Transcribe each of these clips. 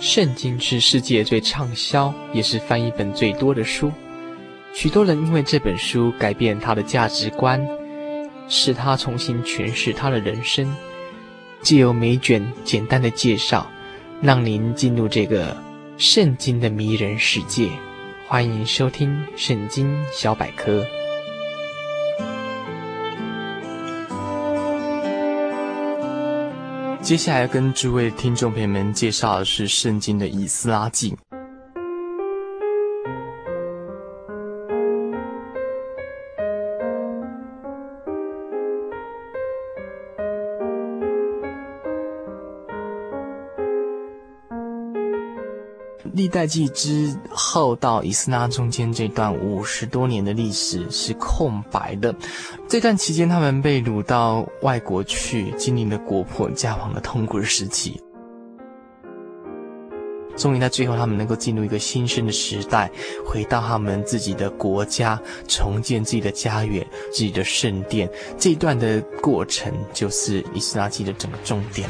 圣经是世界最畅销，也是翻译本最多的书。许多人因为这本书改变他的价值观，使他重新诠释他的人生。借由每卷简单的介绍，让您进入这个圣经的迷人世界。欢迎收听《圣经小百科》。接下来跟诸位听众朋友们介绍的是圣经的《以斯拉记》。历代记之后到以斯拉中间这段五十多年的历史是空白的。这段期间，他们被掳到外国去，经历了国破家亡的痛苦时期。终于在最后，他们能够进入一个新生的时代，回到他们自己的国家，重建自己的家园、自己的圣殿。这一段的过程，就是以斯拉记的整个重点。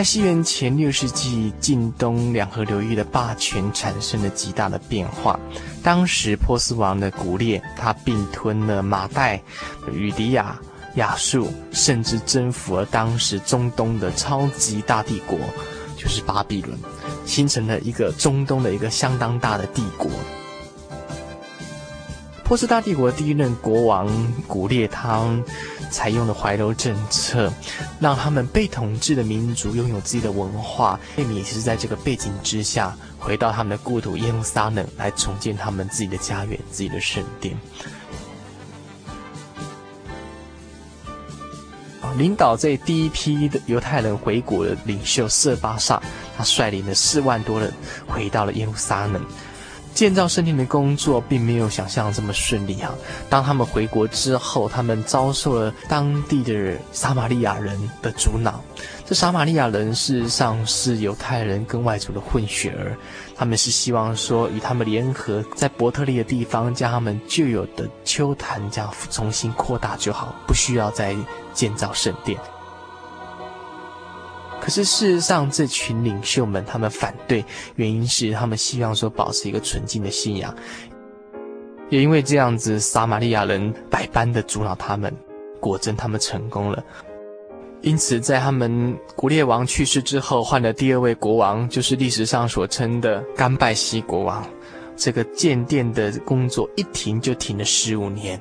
在西元前六世纪，近东两河流域的霸权产生了极大的变化。当时波斯王的古列，他并吞了马代、与迪亚、亚述，甚至征服了当时中东的超级大帝国，就是巴比伦，形成了一个中东的一个相当大的帝国。波斯大帝国第一任国王古列汤。采用了怀柔政策，让他们被统治的民族拥有自己的文化。他们也是在这个背景之下，回到他们的故土耶路撒冷，来重建他们自己的家园、自己的圣殿。领导这第一批的犹太人回国的领袖色巴萨，他率领了四万多人回到了耶路撒冷。建造圣殿的工作并没有想象这么顺利啊！当他们回国之后，他们遭受了当地的撒玛利亚人的阻挠。这撒玛利亚人事实上是犹太人跟外族的混血儿，他们是希望说与他们联合，在伯特利的地方将他们旧有的丘坛这样重新扩大就好，不需要再建造圣殿。可是事实上，这群领袖们他们反对，原因是他们希望说保持一个纯净的信仰。也因为这样子，撒玛利亚人百般的阻挠他们，果真他们成功了。因此，在他们古列王去世之后，换了第二位国王，就是历史上所称的甘拜西国王。这个建殿的工作一停就停了十五年。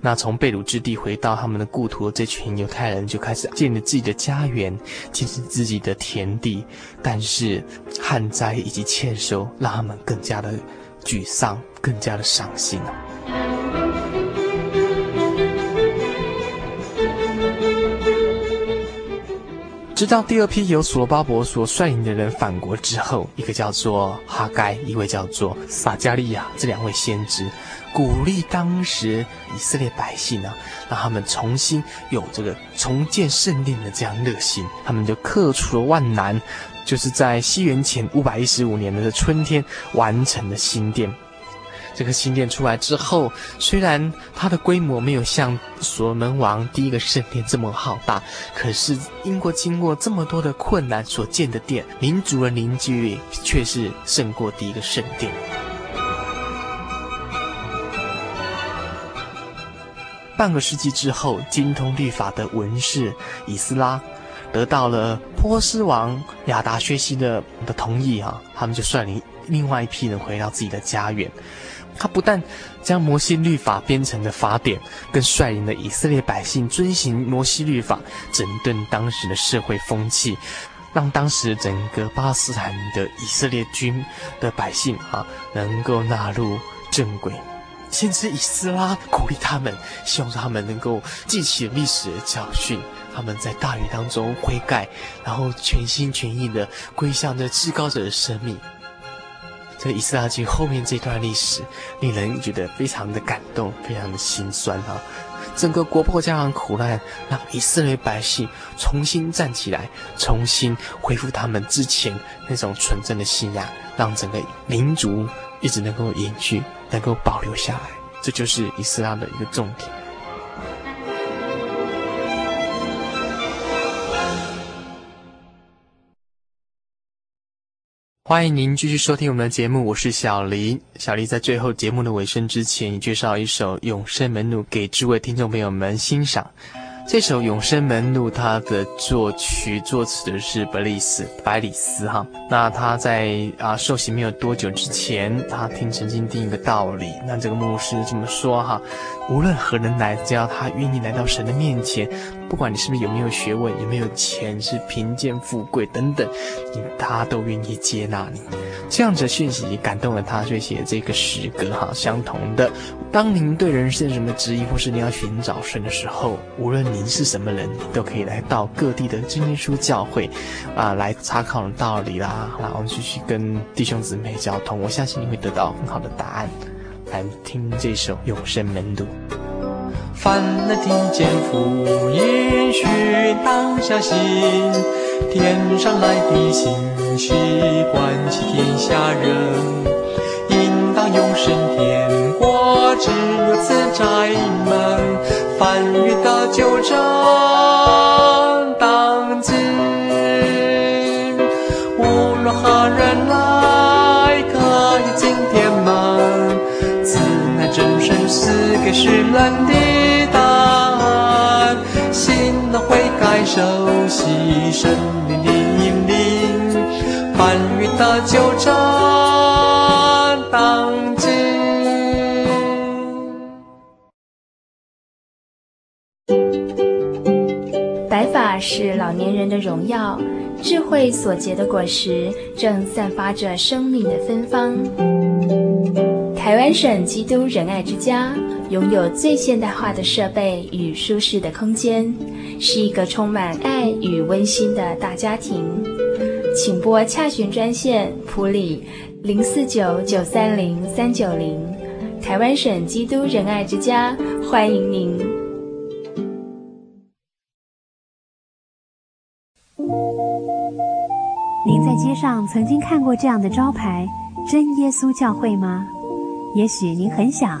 那从被掳之地回到他们的故土，这群犹太人就开始建立自己的家园，建设自己的田地。但是旱灾以及欠收，让他们更加的沮丧，更加的伤心。直到第二批由所罗巴伯所率领的人返国之后，一个叫做哈该，一位叫做撒迦利亚，这两位先知。鼓励当时以色列百姓呢、让他们重新有这个重建圣殿的这样热心，他们就克服了万难，就是在西元前五百一十五年的春天完成了新殿。这个新殿出来之后，虽然它的规模没有像所罗门王第一个圣殿这么浩大，可是英国经过这么多的困难所建的殿，民族的凝聚力却是胜过第一个圣殿。半个世纪之后，精通律法的文士以斯拉得到了波斯王亚达薛西的的同意啊，他们就率领另外一批人回到自己的家园。他不但将摩西律法编成的法典，更率领了以色列百姓遵行摩西律法，整顿当时的社会风气，让当时整个巴勒斯坦的以色列军的百姓啊，能够纳入正轨。先知以斯拉鼓励他们，希望他们能够记起历史的教训，他们在大雨当中悔改，然后全心全意的归向这至高者的生命。这个以斯拉记后面这段历史，令人觉得非常的感动，非常的心酸啊！整个国破家亡苦难，让以色列百姓重新站起来，重新恢复他们之前那种纯正的信仰，让整个民族一直能够延续，能够保留下来。这就是以斯拉的一个重点。欢迎您继续收听我们的节目，我是小黎。小黎在最后节目的尾声之前，也介绍一首《永生门路》给诸位听众朋友们欣赏。这首《永生门路》，它的作曲作词的是布利斯百里斯哈。那他在啊受洗没有多久之前，他听曾经听一个道理，那这个牧师这么说哈：无论何人来，只要他愿意来到神的面前，不管你是不是有没有学问，有没有钱，是贫贱富贵等等，他都愿意接纳你。这样子的讯息感动了他，所以写这个诗歌哈。相同的，当您对人生有什么质疑，或是你要寻找神的时候，无论您是什么人，都可以来到各地的真耶稣教会，啊，来查考道理啦，然后继续跟弟兄姊妹交通。我相信你会得到很好的答案。来听这首《永生门路》。凡能听见福音须，当下心，天上来的信息，关起天下人，应当永生天国，只有此宅门，凡遇得救者赐给世人的。受洗圣灵的引领，凡遇得救者当进。白发是老年人的荣耀，智慧所结的果实正散发着生命的芬芳。台湾省基督仁爱之家拥有最现代化的设备与舒适的空间。是一个充满爱与温馨的大家庭，请拨洽询专线普里零四九九三零三九零，台湾省基督仁爱之家欢迎您。您在街上曾经看过这样的招牌“真耶稣教会”吗？也许您很想，